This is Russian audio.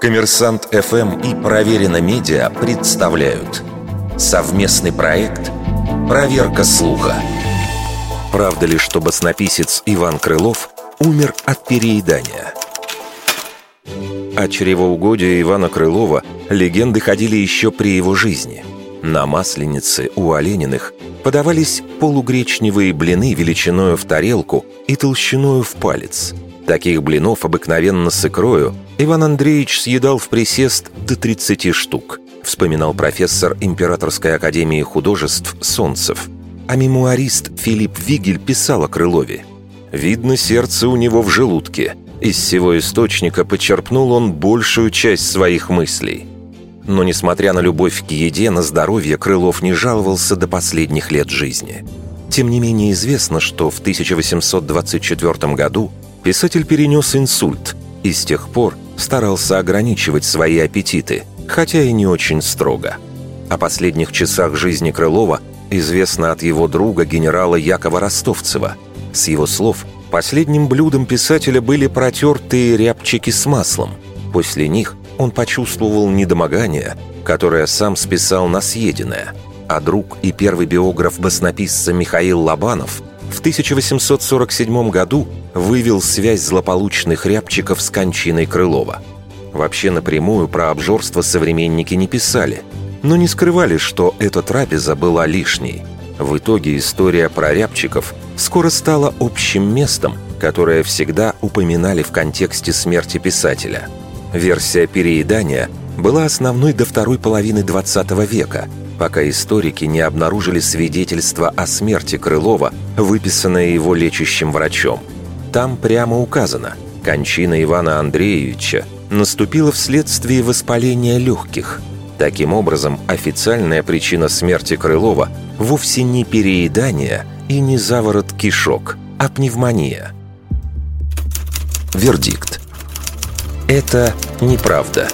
Коммерсант ФМ и Проверено Медиа представляют совместный проект «Проверка слуха». Правда ли, что баснописец Иван Крылов умер от переедания? О чревоугодии Ивана Крылова легенды ходили еще при его жизни. На Масленице у Олениных подавались полугречневые блины величиною в тарелку и толщиною в палец. Таких блинов обыкновенно с икрою Иван Андреевич съедал в присест до 30 штук, вспоминал профессор Императорской академии художеств Солнцев. А мемуарист Филипп Вигель писал о Крылове. «Видно, сердце у него в желудке. Из всего источника почерпнул он большую часть своих мыслей». Но, несмотря на любовь к еде, на здоровье Крылов не жаловался до последних лет жизни. Тем не менее известно, что в 1824 году писатель перенес инсульт и с тех пор старался ограничивать свои аппетиты, хотя и не очень строго. О последних часах жизни Крылова известно от его друга генерала Якова Ростовцева. С его слов, последним блюдом писателя были протертые рябчики с маслом. После них он почувствовал недомогание, которое сам списал на съеденное, а друг и первый биограф баснописца Михаил Лобанов в 1847 году вывел связь злополучных рябчиков с кончиной Крылова. Вообще напрямую про обжорство современники не писали, но не скрывали, что эта трапеза была лишней. В итоге история про рябчиков скоро стала общим местом, которое всегда упоминали в контексте смерти писателя – Версия переедания была основной до второй половины XX века, пока историки не обнаружили свидетельство о смерти Крылова, выписанное его лечащим врачом. Там прямо указано, кончина Ивана Андреевича наступила вследствие воспаления легких. Таким образом, официальная причина смерти Крылова вовсе не переедание и не заворот кишок, а пневмония. Вердикт. Это неправда.